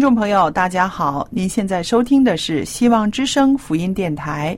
听众朋友，大家好！您现在收听的是希望之声福音电台，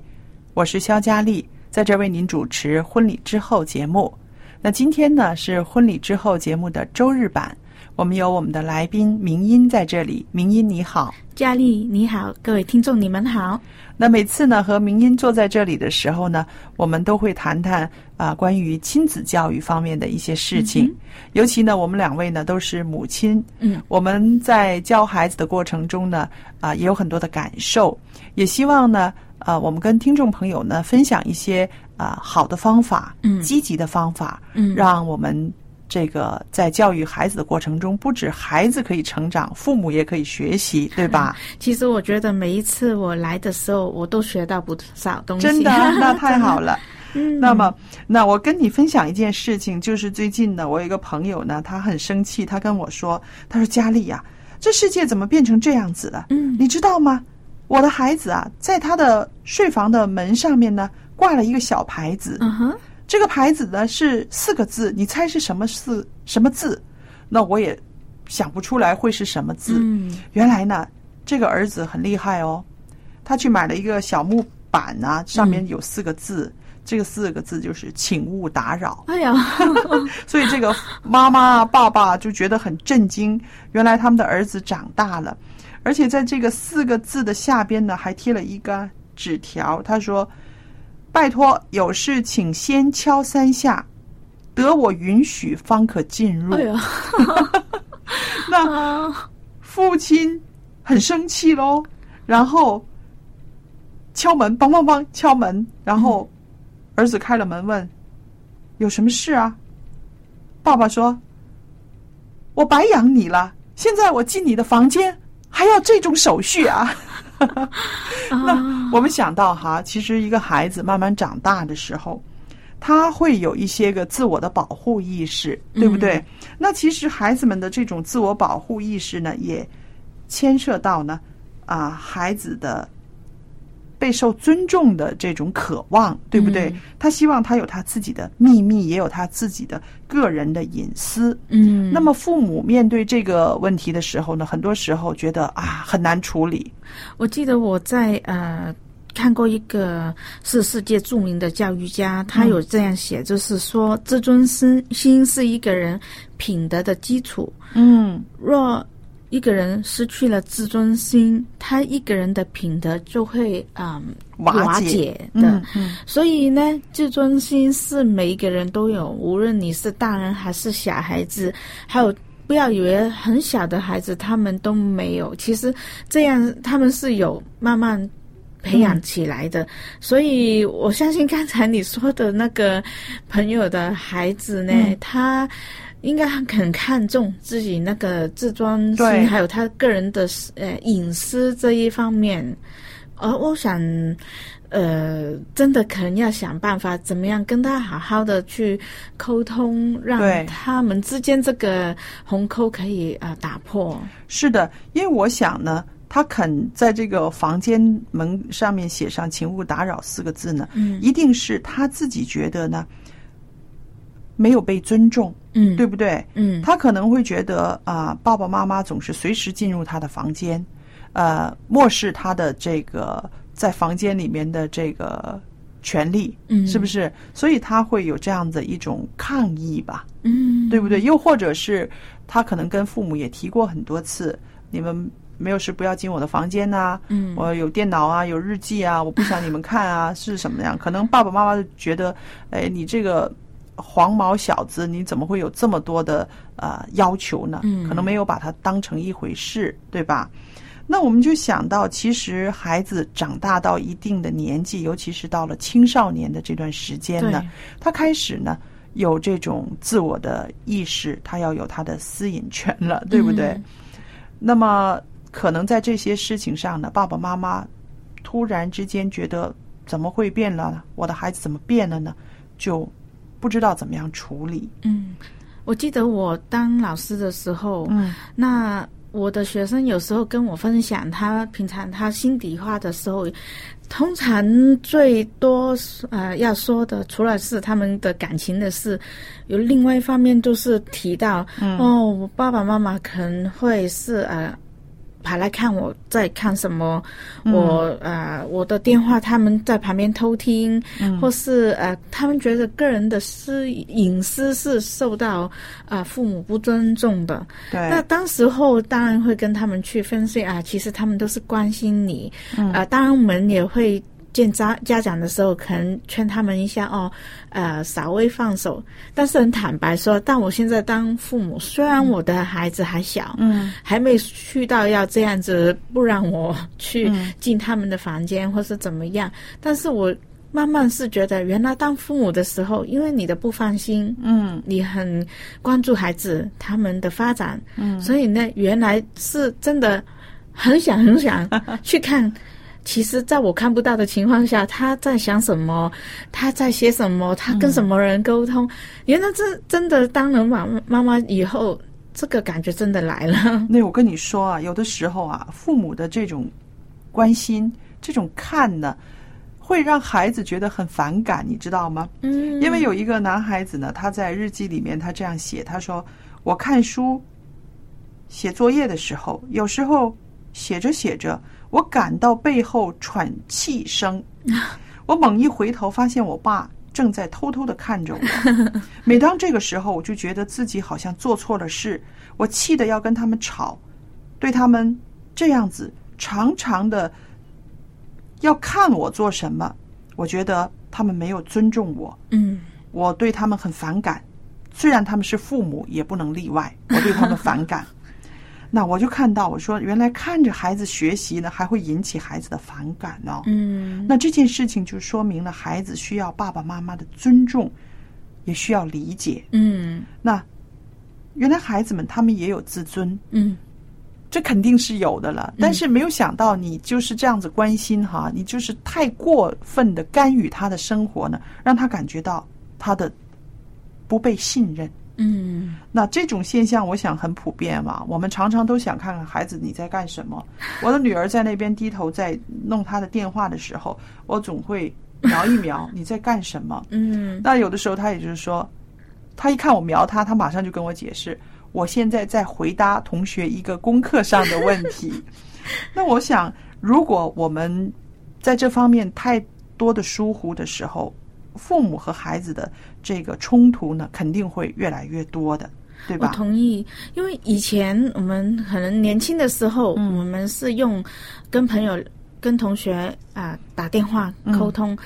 我是肖佳丽，在这为您主持婚礼之后节目。那今天呢是婚礼之后节目的周日版，我们有我们的来宾明音在这里。明音你好，佳丽你好，各位听众你们好。那每次呢和明音坐在这里的时候呢，我们都会谈谈啊关于亲子教育方面的一些事情。尤其呢，我们两位呢都是母亲，嗯，我们在教孩子的过程中呢，啊也有很多的感受，也希望呢，呃，我们跟听众朋友呢分享一些啊好的方法，嗯，积极的方法，嗯，让我们。这个在教育孩子的过程中，不止孩子可以成长，父母也可以学习，对吧？其实我觉得每一次我来的时候，我都学到不少东西。真的，那太好了。嗯，那么，那我跟你分享一件事情，就是最近呢，我有一个朋友呢，他很生气，他跟我说：“他说佳丽呀，这世界怎么变成这样子了？嗯，你知道吗？我的孩子啊，在他的睡房的门上面呢，挂了一个小牌子。嗯哼。”这个牌子呢是四个字，你猜是什么字？什么字？那我也想不出来会是什么字。嗯，原来呢，这个儿子很厉害哦，他去买了一个小木板啊，上面有四个字，这个四个字就是“请勿打扰”。哎呀，所以这个妈妈爸爸就觉得很震惊，原来他们的儿子长大了，而且在这个四个字的下边呢，还贴了一个纸条，他说。拜托，有事请先敲三下，得我允许方可进入。那父亲很生气喽，然后敲门，梆梆梆敲门，然后儿子开了门问：“有什么事啊？”爸爸说：“我白养你了，现在我进你的房间还要这种手续啊？” 那我们想到哈，其实一个孩子慢慢长大的时候，他会有一些个自我的保护意识，对不对？那其实孩子们的这种自我保护意识呢，也牵涉到呢啊孩子的。备受尊重的这种渴望，对不对？他希望他有他自己的秘密，也有他自己的个人的隐私。嗯，那么父母面对这个问题的时候呢，很多时候觉得啊很难处理。我记得我在呃看过一个是世界著名的教育家，他有这样写，就是说自尊心心是一个人品德的基础。嗯，若一个人失去了自尊心，他一个人的品德就会嗯瓦解的。所以呢，自尊心是每一个人都有，无论你是大人还是小孩子，还有不要以为很小的孩子他们都没有，其实这样他们是有慢慢培养起来的。所以我相信刚才你说的那个朋友的孩子呢，他。应该很看重自己那个自尊心，还有他个人的呃隐私这一方面。而我想，呃，真的可能要想办法，怎么样跟他好好的去沟通，让他们之间这个鸿沟可以啊打破。是的，因为我想呢，他肯在这个房间门上面写上“请勿打扰”四个字呢，嗯，一定是他自己觉得呢没有被尊重，嗯，对不对？嗯，他可能会觉得啊，爸爸妈妈总是随时进入他的房间。呃，漠视他的这个在房间里面的这个权利，嗯，是不是？所以他会有这样的一种抗议吧，嗯，对不对？又或者是他可能跟父母也提过很多次，你们没有事不要进我的房间呐，嗯，我有电脑啊，有日记啊，我不想你们看啊，是什么样？可能爸爸妈妈就觉得，哎，你这个黄毛小子，你怎么会有这么多的呃要求呢？嗯，可能没有把它当成一回事，对吧？那我们就想到，其实孩子长大到一定的年纪，尤其是到了青少年的这段时间呢，他开始呢有这种自我的意识，他要有他的私隐权了，对不对？那么可能在这些事情上呢，爸爸妈妈突然之间觉得怎么会变了？我的孩子怎么变了呢？就不知道怎么样处理。嗯，我记得我当老师的时候，嗯，那。我的学生有时候跟我分享，他平常他心底话的时候，通常最多呃要说的，除了是他们的感情的事，有另外一方面就是提到，哦，我爸爸妈妈可能会是呃。跑来看我在看什么，我呃我的电话他们在旁边偷听，或是呃他们觉得个人的私隐私是受到啊父母不尊重的。对，那当时候当然会跟他们去分析啊，其实他们都是关心你，啊，当然我们也会。见家家长的时候，可能劝他们一下哦，呃，稍微放手。但是很坦白说，但我现在当父母，虽然我的孩子还小，嗯，还没去到要这样子不让我去进他们的房间或是怎么样，但是我慢慢是觉得，原来当父母的时候，因为你的不放心，嗯，你很关注孩子他们的发展，嗯，所以呢，原来是真的很想很想去看。其实，在我看不到的情况下，他在想什么？他在写什么？他跟什么人沟通？原来这真的当了妈妈妈以后，这个感觉真的来了。那我跟你说啊，有的时候啊，父母的这种关心、这种看呢，会让孩子觉得很反感，你知道吗？嗯。因为有一个男孩子呢，他在日记里面他这样写，他说：“我看书、写作业的时候，有时候写着写着。”我感到背后喘气声，我猛一回头，发现我爸正在偷偷的看着我。每当这个时候，我就觉得自己好像做错了事，我气得要跟他们吵，对他们这样子长长的要看我做什么，我觉得他们没有尊重我。嗯，我对他们很反感，虽然他们是父母，也不能例外，我对他们反感。那我就看到，我说原来看着孩子学习呢，还会引起孩子的反感哦。嗯，那这件事情就说明了孩子需要爸爸妈妈的尊重，也需要理解。嗯，那原来孩子们他们也有自尊。嗯，这肯定是有的了。但是没有想到你就是这样子关心哈，你就是太过分的干预他的生活呢，让他感觉到他的不被信任。嗯，那这种现象我想很普遍嘛。我们常常都想看看孩子你在干什么。我的女儿在那边低头在弄她的电话的时候，我总会瞄一瞄 你在干什么。嗯，那有的时候她也就是说，她一看我瞄她，她马上就跟我解释，我现在在回答同学一个功课上的问题。那我想，如果我们在这方面太多的疏忽的时候，父母和孩子的这个冲突呢，肯定会越来越多的，对吧？我同意，因为以前我们可能年轻的时候，我们是用跟朋友、跟同学啊打电话沟通。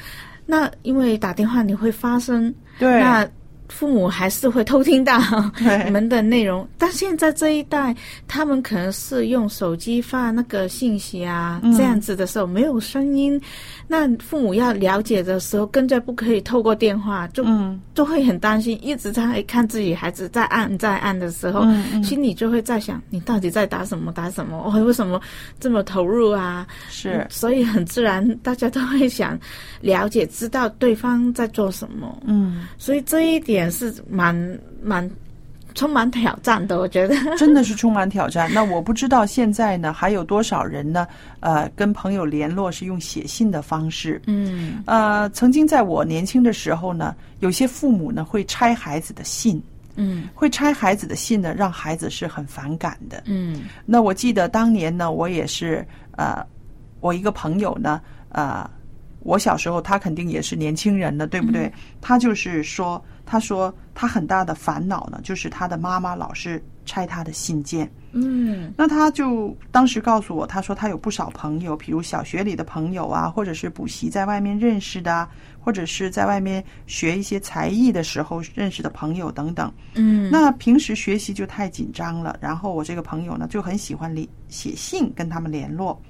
那因为打电话你会发声，对，那父母还是会偷听到 你们的内容，但现在这一代，他们可能是用手机发那个信息啊，嗯。这样子的时候没有声音，那父母要了解的时候，更加不可以透过电话，就、嗯。就会很担心，一直在看自己孩子在按在按的时候，心里就会在想，你到底在打什么打什么？我、为什么这么投入啊？是。所以很自然，大家都会想了解，知道对方在做什么。嗯，所以这一点是蛮蛮充满挑战的，我觉得。真的是充满挑战。那我不知道现在呢还有多少人呢？呃，跟朋友联络是用写信的方式。嗯呃，曾经在我年轻的时候呢，有些父母呢会拆孩子的信，嗯会拆孩子的信呢，让孩子是很反感的。嗯那我记得当年呢，我也是呃，我一个朋友呢，呃，我小时候他肯定也是年轻人的，对不对？他就是说，他说他很大的烦恼呢，就是他的妈妈老是拆他的信件。嗯那他就当时告诉我，他说他有不少朋友，比如小学里的朋友啊，或者是补习在外面认识的啊，或者是在外面学一些才艺的时候认识的朋友等等。嗯，那平时学习就太紧张了，然后我这个朋友呢就很喜欢联写信跟他们联络，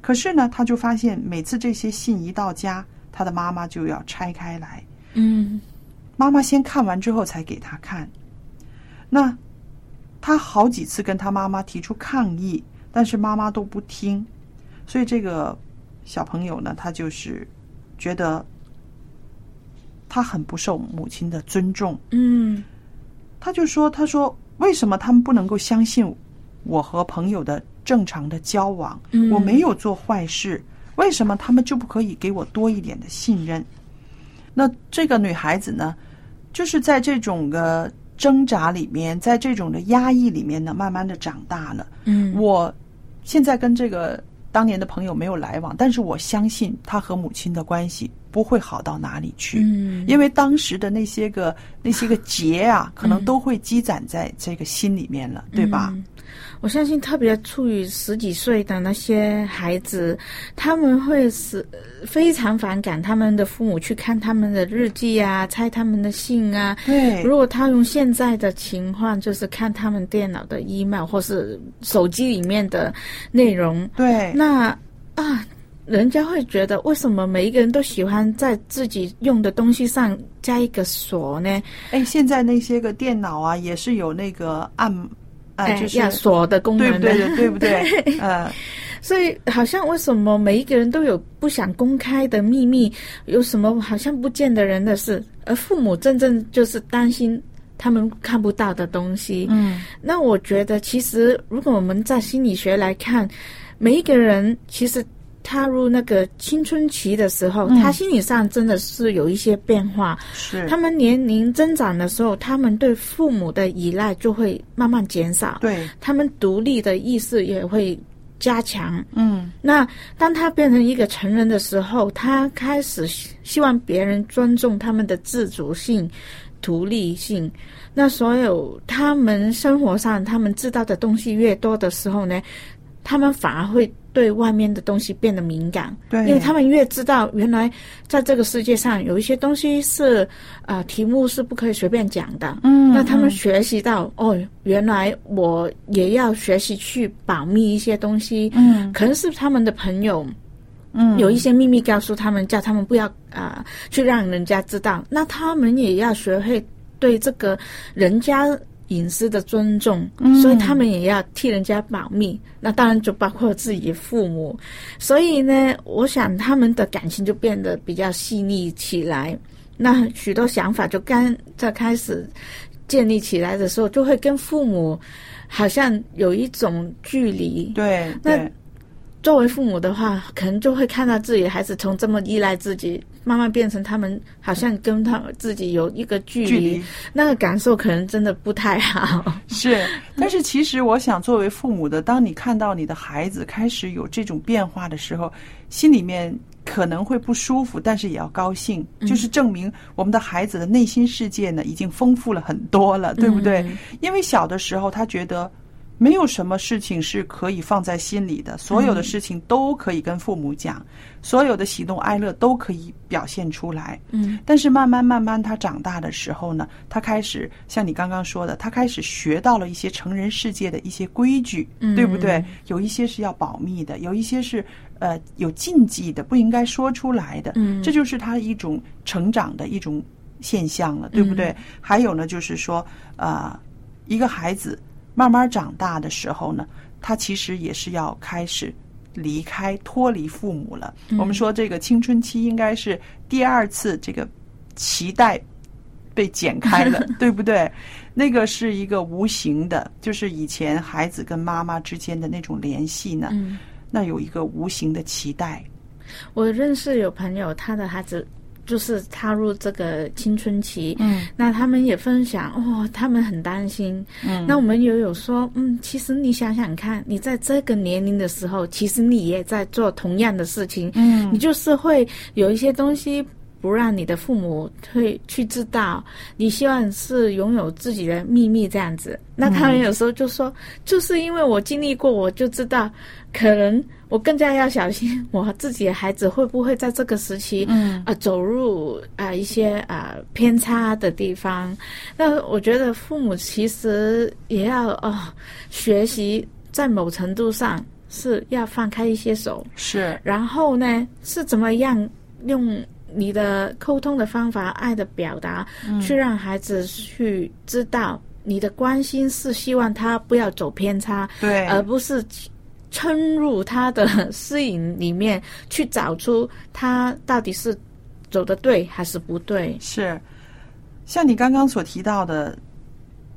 可是呢，他就发现每次这些信一到家，他的妈妈就要拆开来，嗯妈妈先看完之后才给他看。那他好几次跟他妈妈提出抗议，但是妈妈都不听，所以这个小朋友呢，他就是觉得他很不受母亲的尊重。嗯他就说：“他说为什么他们不能够相信我和朋友的正常的交往？嗯我没有做坏事，为什么他们就不可以给我多一点的信任？”那这个女孩子呢，就是在这种的挣扎里面，在这种的压抑里面呢，慢慢的长大了。嗯，我现在跟这个当年的朋友没有来往，但是我相信他和母亲的关系不会好到哪里去。嗯因为当时的那些个那些个结啊，可能都会积攒在这个心里面了，对吧？嗯我相信，特别处于十几岁的那些孩子，他们会是呃非常反感他们的父母去看他们的日记啊，拆他们的信啊。对如果他用现在的情况，就是看他们电脑的 email 或是手机里面的内容，对，那啊，人家会觉得为什么每一个人都喜欢在自己用的东西上加一个锁呢？哎，现在那些个电脑啊，也是有那个按，哎，就是要锁的功能的，对不对？对不对？呃，所以好像为什么每一个人都有不想公开的秘密，有什么好像不见得人的事，而父母真正就是担心他们看不到的东西。嗯，那我觉得其实如果我们在心理学来看，每一个人其实。踏入那个青春期的时候，嗯他心理上真的是有一些变化。是他们年龄增长的时候，他们对父母的依赖就会慢慢减少，对，他们独立的意识也会加强。嗯那当他变成一个成人的时候，他开始希希望别人尊重他们的自主性、独立性。那所有他们生活上他们知道的东西越多的时候呢，他们反而会对外面的东西变得敏感。对，因为他们越知道，原来在这个世界上有一些东西是呃题目是不可以随便讲的。嗯，那他们嗯学习到哦，原来我也要学习去保密一些东西。嗯可能是他们的朋友嗯有一些秘密告诉他们，叫他们不要啊、去让人家知道。那他们也要学会对这个人家隐私的尊重，嗯所以他们也要替人家保密。那当然就包括自己父母。所以呢，我想他们的感情就变得比较细腻起来。那许多想法就刚在开始建立起来的时候，就会跟父母好像有一种距离。对那对作为父母的话，可能就会看到自己的孩子从这么依赖自己，慢慢变成他们好像跟他们自己有一个距离，距离那个感受可能真的不太好。是，但是其实我想，作为父母的，当你看到你的孩子开始有这种变化的时候，心里面可能会不舒服，但是也要高兴，就是证明我们的孩子的内心世界呢已经丰富了很多了，对不对？因为小的时候他觉得没有什么事情是可以放在心里的，所有的事情都可以跟父母讲，所有的喜怒哀乐都可以表现出来。嗯，但是慢慢慢慢，他长大的时候呢，他开始像你刚刚说的，他开始学到了一些成人世界的一些规矩，对不对？有一些是要保密的，有一些是呃有禁忌的，不应该说出来的。嗯，这就是他一种成长的一种现象了，对不对？还有呢，就是说啊，一个孩子。慢慢长大的时候呢，他其实也是要开始离开、脱离父母了。我们说这个青春期应该是第二次这个脐带被剪开了，对不对？那个是一个无形的，就是以前孩子跟妈妈之间的那种联系呢，那有一个无形的脐带。我认识有朋友，他的孩子。就是踏入这个青春期，嗯，那他们也分享，哦，他们很担心，嗯，那我们也有说，嗯，其实你想想看，你在这个年龄的时候，其实你也在做同样的事情，嗯，你就是会有一些东西不让你的父母会去知道，你希望是拥有自己的秘密这样子。那他们有时候就说，就是因为我经历过，我就知道，可能。我更加要小心我自己的孩子会不会在这个时期，嗯啊，走入啊一些啊偏差的地方。那我觉得父母其实也要哦学习，在某程度上是要放开一些手，是。然后呢，是怎么样用你的沟通的方法、爱的表达，去让孩子去知道你的关心是希望他不要走偏差，对，而不是。撑入他的私隐里面，去找出他到底是走的对还是不对。是，像你刚刚所提到的，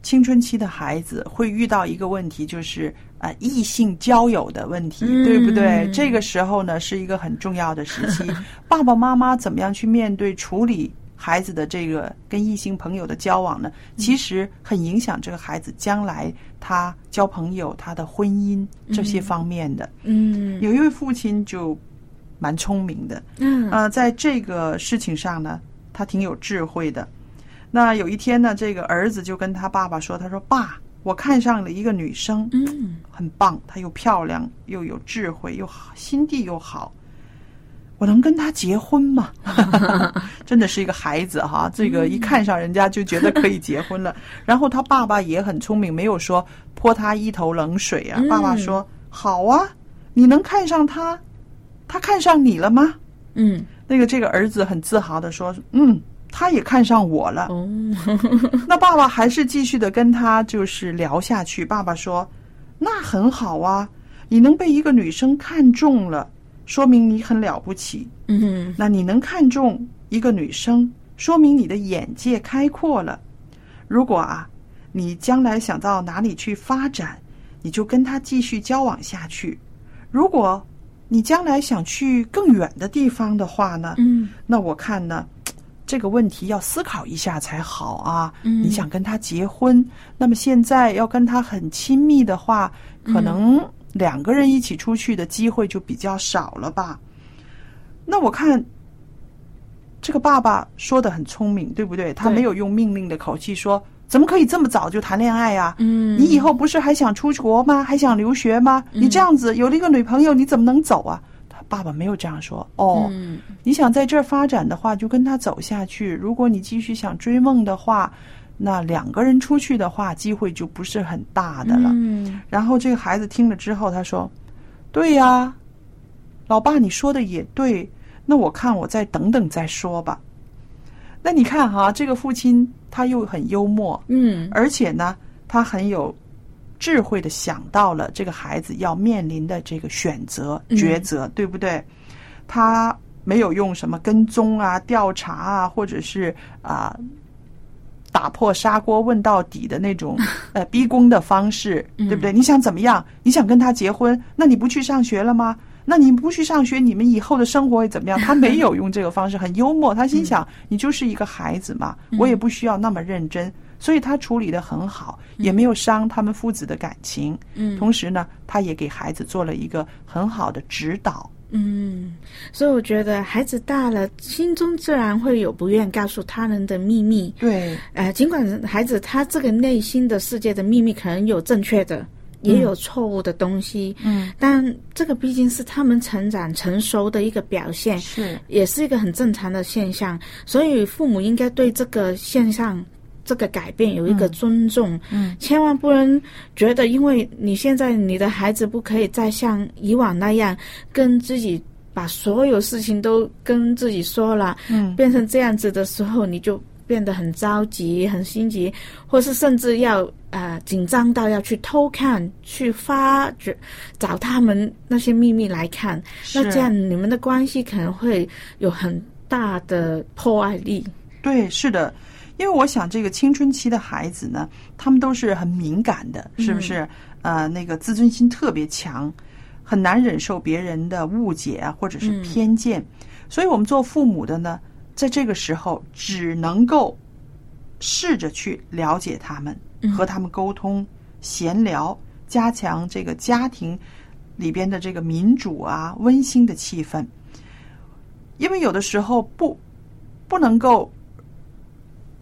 青春期的孩子会遇到一个问题，就是啊，异性交友的问题，对不对？这个时候呢，是一个很重要的时期。爸爸妈妈怎么样去面对处理？孩子的这个跟异性朋友的交往呢，其实很影响这个孩子将来他交朋友、他的婚姻这些方面的。嗯，有一位父亲就蛮聪明的，嗯，呃，在这个事情上呢，他挺有智慧的。那有一天呢，这个儿子就跟他爸爸说：“他说爸，我看上了一个女生，嗯，很棒，她又漂亮，又有智慧，又好，心地又好。”我能跟他结婚吗？真的是一个孩子哈，这个一看上人家就觉得可以结婚了。然后他爸爸也很聪明，没有说泼他一头冷水啊。爸爸说：“好啊，你能看上他，他看上你了吗？”嗯，那个这个儿子很自豪的说：“嗯，他也看上我了。”哦，那爸爸还是继续的跟他就是聊下去。爸爸说：“那很好啊，你能被一个女生看中了。”说明你很了不起，嗯，那你能看中一个女生，说明你的眼界开阔了。如果啊，你将来想到哪里去发展，你就跟他继续交往下去。如果你将来想去更远的地方的话呢，嗯，那我看呢，这个问题要思考一下才好啊。嗯，你想跟他结婚，那么现在要跟他很亲密的话，可能。两个人一起出去的机会就比较少了吧？那我看这个爸爸说的很聪明，对不对？他没有用命令的口气说：“怎么可以这么早就谈恋爱呀？嗯，你以后不是还想出国吗？还想留学吗？你这样子有了一个女朋友，你怎么能走啊？”他爸爸没有这样说。哦，你想在这儿发展的话，就跟他走下去。如果你继续想追梦的话。那两个人出去的话，机会就不是很大的了。嗯，然后这个孩子听了之后，他说：“对呀，老爸你说的也对。那我看我再等等再说吧。”那你看哈，这个父亲他又很幽默，嗯，而且呢，他很有智慧的想到了这个孩子要面临的这个选择抉择，对不对？他没有用什么跟踪啊、调查啊，或者是啊。打破砂锅问到底的那种 呃逼宫的方式，对不对？你想怎么样？你想跟他结婚？那你不去上学了吗？那你不去上学，你们以后的生活会怎么样？他没有用这个方式，很幽默。他心想，你就是一个孩子嘛，我也不需要那么认真，所以他处理的很好，也没有伤他们父子的感情。嗯，同时呢，他也给孩子做了一个很好的指导。嗯，所以我觉得孩子大了，心中自然会有不愿告诉他人的秘密。对，呃，尽管孩子他这个内心的世界的秘密可能有正确的，也有错误的东西，嗯，但这个毕竟是他们成长成熟的一个表现，是也是一个很正常的现象，所以父母应该对这个现象。这个改变有一个尊重，嗯，千万不能觉得，因为你现在你的孩子不可以再像以往那样跟自己把所有事情都跟自己说了，嗯，变成这样子的时候，你就变得很着急、很心急，或是甚至要啊紧张到要去偷看、去发掘、找他们那些秘密来看，那这样你们的关系可能会有很大的破坏力。对，是的。因为我想，这个青春期的孩子呢，他们都是很敏感的，是不是？呃，那个自尊心特别强，很难忍受别人的误解啊，或者是偏见。所以，我们做父母的呢，在这个时候只能够试着去了解他们，和他们沟通、闲聊，加强这个家庭里边的这个民主啊、温馨的气氛。因为有的时候不不能够。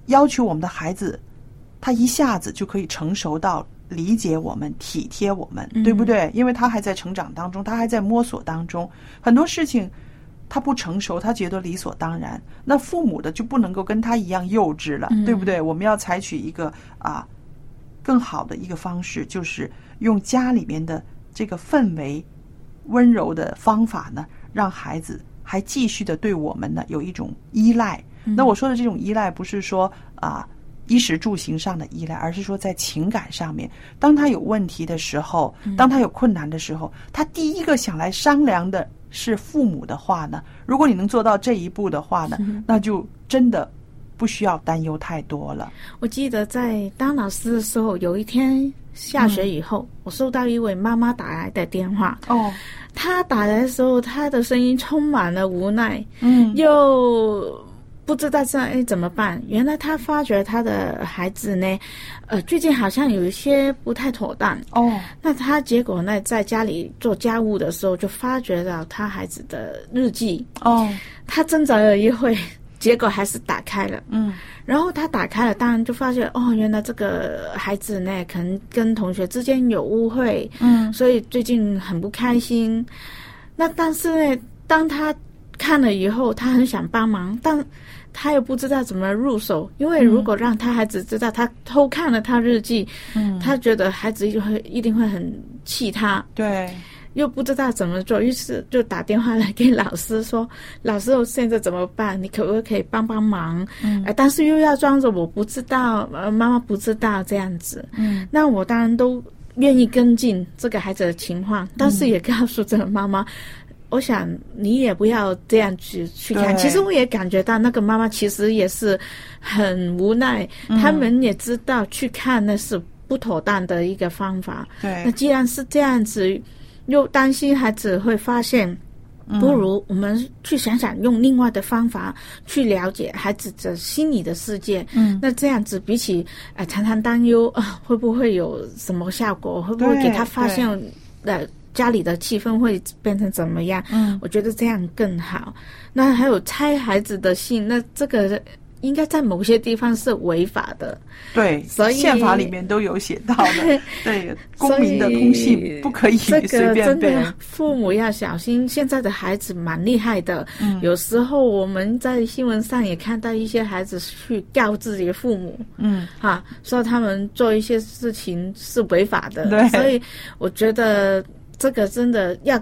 要求我们的孩子，他一下子就可以成熟到理解我们、体贴我们，对不对？因为他还在成长当中，他还在摸索当中，很多事情他不成熟，他觉得理所当然。那父母的就不能够跟他一样幼稚了，对不对？我们要采取一个啊更好的一个方式，就是用家里面的这个氛围、温柔的方法呢，让孩子还继续的对我们呢有一种依赖。那我说的这种依赖，不是说啊衣食住行上的依赖，而是说在情感上面。当他有问题的时候，当他有困难的时候，他第一个想来商量的是父母的话呢。如果你能做到这一步的话呢，那就真的不需要担忧太多了。我记得在当老师的时候，有一天下学以后，我收到一位妈妈打来的电话。哦，她打来的时候，她的声音充满了无奈，嗯，又。不知道这哎怎么办？原来他发觉他的孩子呢，呃，最近好像有一些不太妥当哦。那他结果呢，在家里做家务的时候，就发觉到他孩子的日记哦。他挣扎了一会，结果还是打开了。嗯。然后他打开了，当然就发现哦，原来这个孩子呢，可能跟同学之间有误会。嗯。所以最近很不开心。那但是呢，当他看了以后，他很想帮忙，但。他又不知道怎么入手，因为如果让他孩子知道他偷看了他日记，嗯，他觉得孩子一定会一定会很气他，对，又不知道怎么做，于是就打电话来给老师说：“老师，我现在怎么办？你可不可以帮帮忙？”嗯，但是又要装着我不知道，呃，妈妈不知道这样子，嗯，那我当然都愿意跟进这个孩子的情况，但是也告诉这个妈妈。我想你也不要这样去去看。其实我也感觉到那个妈妈其实也是很无奈。他们也知道去看那是不妥当的一个方法。对。那既然是这样子，又担心孩子会发现，不如我们去想想用另外的方法去了解孩子的心理的世界。嗯。那这样子比起呃常常担忧啊会不会有什么效果？会不会给他发现呃？家里的气氛会变成怎么样？嗯，我觉得这样更好。那还有拆孩子的信，那这个应该在某些地方是违法的。对，所以宪法里面都有写到的。对，公民的通信不可以随便被。父母要小心，现在的孩子蛮厉害的。嗯，有时候我们在新闻上也看到一些孩子去告自己的父母。嗯，哈，说他们做一些事情是违法的。对，所以我觉得。这个真的要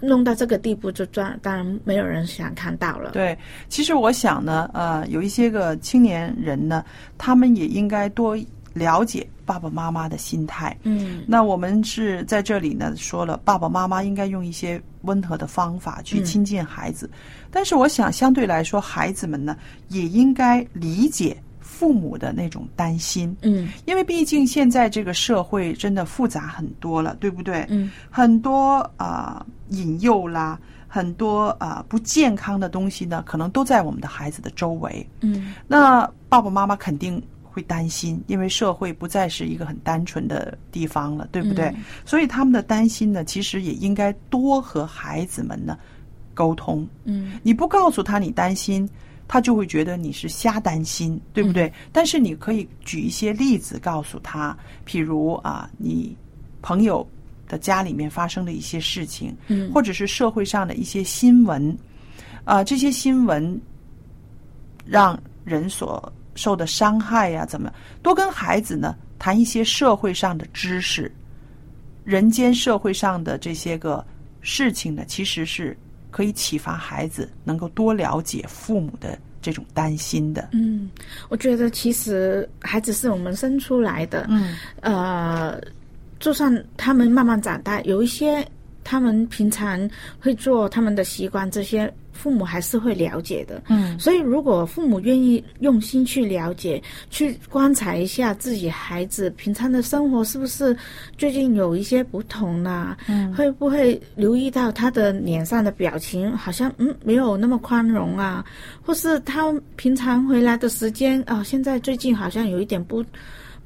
弄到这个地步，就当当然没有人想看到了。对，其实我想呢，呃，有一些个青年人呢，他们也应该多了解爸爸妈妈的心态。嗯，那我们是在这里呢说了，爸爸妈妈应该用一些温和的方法去亲近孩子，但是我想相对来说，孩子们呢也应该理解。父母的那种担心，嗯，因为毕竟现在这个社会真的复杂很多了，对不对？嗯，很多啊引诱啦，很多啊不健康的东西呢，可能都在我们的孩子的周围。嗯，那爸爸妈妈肯定会担心，因为社会不再是一个很单纯的地方了，对不对？所以他们的担心呢，其实也应该多和孩子们呢沟通。嗯，你不告诉他你担心。他就会觉得你是瞎担心，对不对？但是你可以举一些例子告诉他，譬如啊，你朋友的家里面发生的一些事情，嗯。或者是社会上的一些新闻，啊、这些新闻让人所受的伤害呀、怎么多跟孩子呢谈一些社会上的知识，人间社会上的这些个事情呢，其实是可以启发孩子能够多了解父母的这种担心的。嗯，我觉得其实孩子是我们生出来的，嗯呃，就算他们慢慢长大，有一些他们平常会做他们的习惯，这些父母还是会了解的。嗯。所以，如果父母愿意用心去了解、去观察一下自己孩子平常的生活，是不是最近有一些不同呢、嗯。会不会留意到他的脸上的表情好像嗯没有那么宽容啊，或是他平常回来的时间啊、现在最近好像有一点不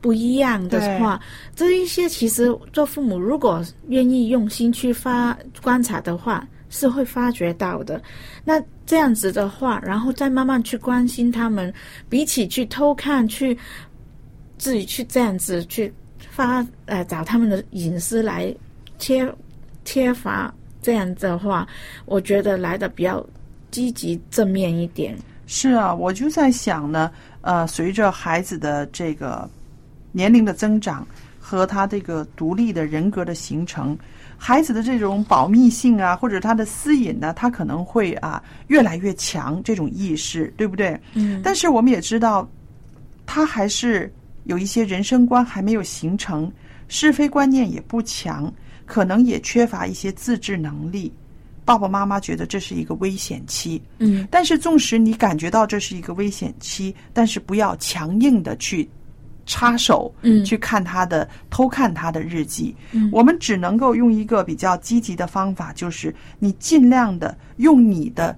不一样的话，这一些其实做父母如果愿意用心去发观察的话，是会发觉到的。那这样子的话，然后再慢慢去关心他们，比起去偷看、去自己去这样子去发呃找他们的隐私来贴贴罚，这样的话，我觉得来的比较积极正面一点。是啊，我就在想呢，呃，随着孩子的这个年龄的增长和他这个独立的人格的形成，孩子的这种保密性啊，或者他的私隐呢，他可能会啊越来越强这种意识，对不对？嗯但是我们也知道，他还是有一些人生观还没有形成，是非观念也不强，可能也缺乏一些自制能力。爸爸妈妈觉得这是一个危险期，嗯但是纵使你感觉到这是一个危险期，但是不要强硬的去插手，嗯去看他的偷看他的日记。嗯我们只能够用一个比较积极的方法，就是你尽量的用你的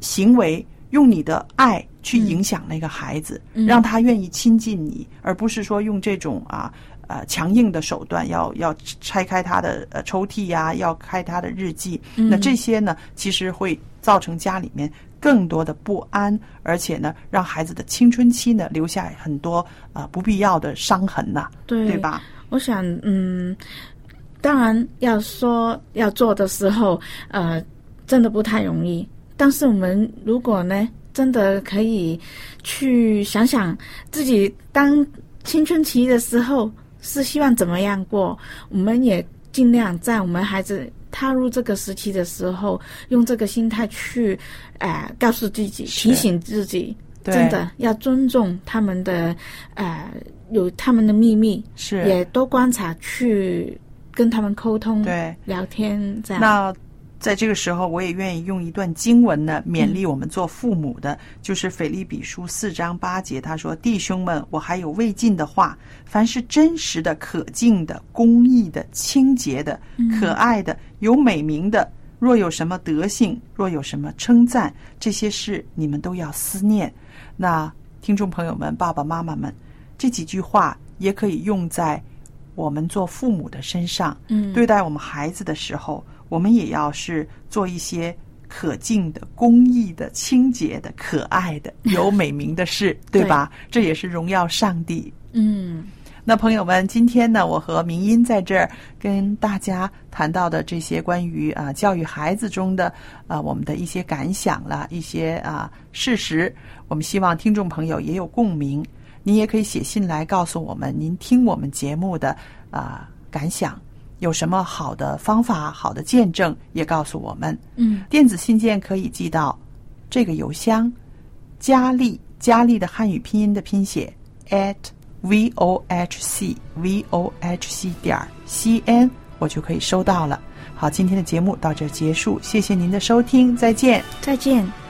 行为，用你的爱去影响那个孩子，嗯让他愿意亲近你，而不是说用这种啊。呃，强硬的手段要要拆开他的呃抽屉呀、要开他的日记，嗯那这些呢，其实会造成家里面更多的不安，而且呢，让孩子的青春期呢留下很多啊、呃不必要的伤痕呐、对对吧？我想，嗯，当然要说要做的时候，呃，真的不太容易。但是我们如果呢，真的可以去想想自己当青春期的时候是希望怎么样过，我们也尽量在我们孩子踏入这个时期的时候，用这个心态去，呃，告诉自己，提醒自己，真的要尊重他们的，呃，有他们的秘密，是也多观察，去跟他们沟通、对。聊天，这样。那在这个时候，我也愿意用一段经文呢，勉励我们做父母的，就是腓立比书四章八节，他说：“弟兄们，我还有未尽的话，凡是真实的、可敬的、公义的、清洁的、可爱的、有美名的，若有什么德性，若有什么称赞，这些事你们都要思念。”那听众朋友们、爸爸妈妈们，这几句话也可以用在我们做父母的身上。嗯对待我们孩子的时候，我们也要是做一些可敬的、公益的、清洁的、可爱的、有美名的事，对吧？这也是荣耀上帝。嗯那朋友们，今天呢，我和明音在这儿跟大家谈到的这些关于啊教育孩子中的啊我们的一些感想啦，一些啊事实，我们希望听众朋友也有共鸣。您也可以写信来告诉我们您听我们节目的啊感想，有什么好的方法、好的见证，也告诉我们。嗯电子信件可以寄到这个邮箱：佳丽，佳丽的汉语拼音的拼写 at v o h c v o h c 点 c n，我就可以收到了。好，今天的节目到这结束，谢谢您的收听，再见。再见。